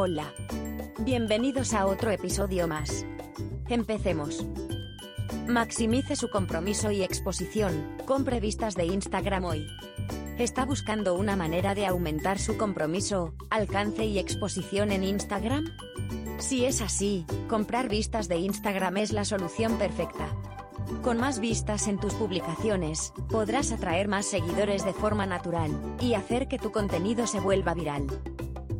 Hola. Bienvenidos a otro episodio más. Empecemos. Maximice su compromiso y exposición, compre vistas de Instagram hoy. ¿Está buscando una manera de aumentar su compromiso, alcance y exposición en Instagram? Si es así, comprar vistas de Instagram es la solución perfecta. Con más vistas en tus publicaciones, podrás atraer más seguidores de forma natural, y hacer que tu contenido se vuelva viral.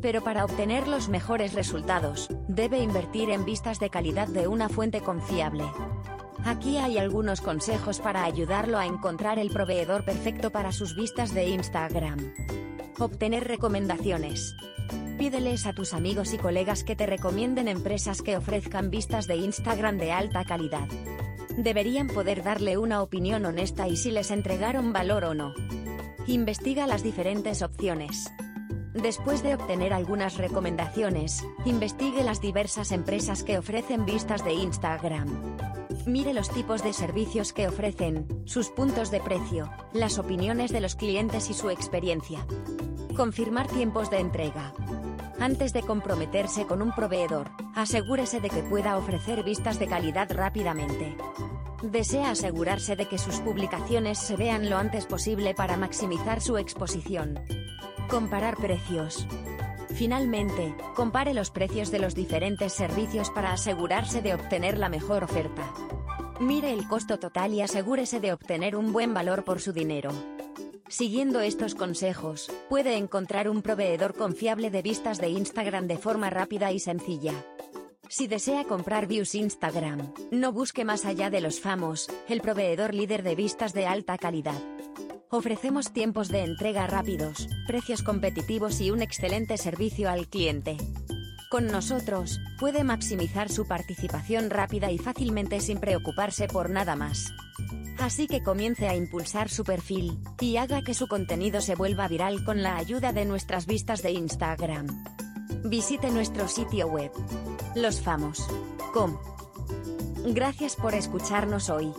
Pero para obtener los mejores resultados, debe invertir en vistas de calidad de una fuente confiable. Aquí hay algunos consejos para ayudarlo a encontrar el proveedor perfecto para sus vistas de Instagram. Obtener recomendaciones. Pídeles a tus amigos y colegas que te recomienden empresas que ofrezcan vistas de Instagram de alta calidad. Deberían poder darle una opinión honesta y si les entregaron valor o no. Investiga las diferentes opciones. Después de obtener algunas recomendaciones, investigue las diversas empresas que ofrecen vistas de Instagram. Mire los tipos de servicios que ofrecen, sus puntos de precio, las opiniones de los clientes y su experiencia. Confirmar tiempos de entrega. Antes de comprometerse con un proveedor, asegúrese de que pueda ofrecer vistas de calidad rápidamente. Desea asegurarse de que sus publicaciones se vean lo antes posible para maximizar su exposición. Comparar precios. Finalmente, compare los precios de los diferentes servicios para asegurarse de obtener la mejor oferta. Mire el costo total y asegúrese de obtener un buen valor por su dinero. Siguiendo estos consejos, puede encontrar un proveedor confiable de vistas de Instagram de forma rápida y sencilla. Si desea comprar views Instagram, no busque más allá de los famos, el proveedor líder de vistas de alta calidad. Ofrecemos tiempos de entrega rápidos, precios competitivos y un excelente servicio al cliente. Con nosotros, puede maximizar su participación rápida y fácilmente sin preocuparse por nada más. Así que comience a impulsar su perfil, y haga que su contenido se vuelva viral con la ayuda de nuestras vistas de Instagram. Visite nuestro sitio web, losfamos.com. Gracias por escucharnos hoy.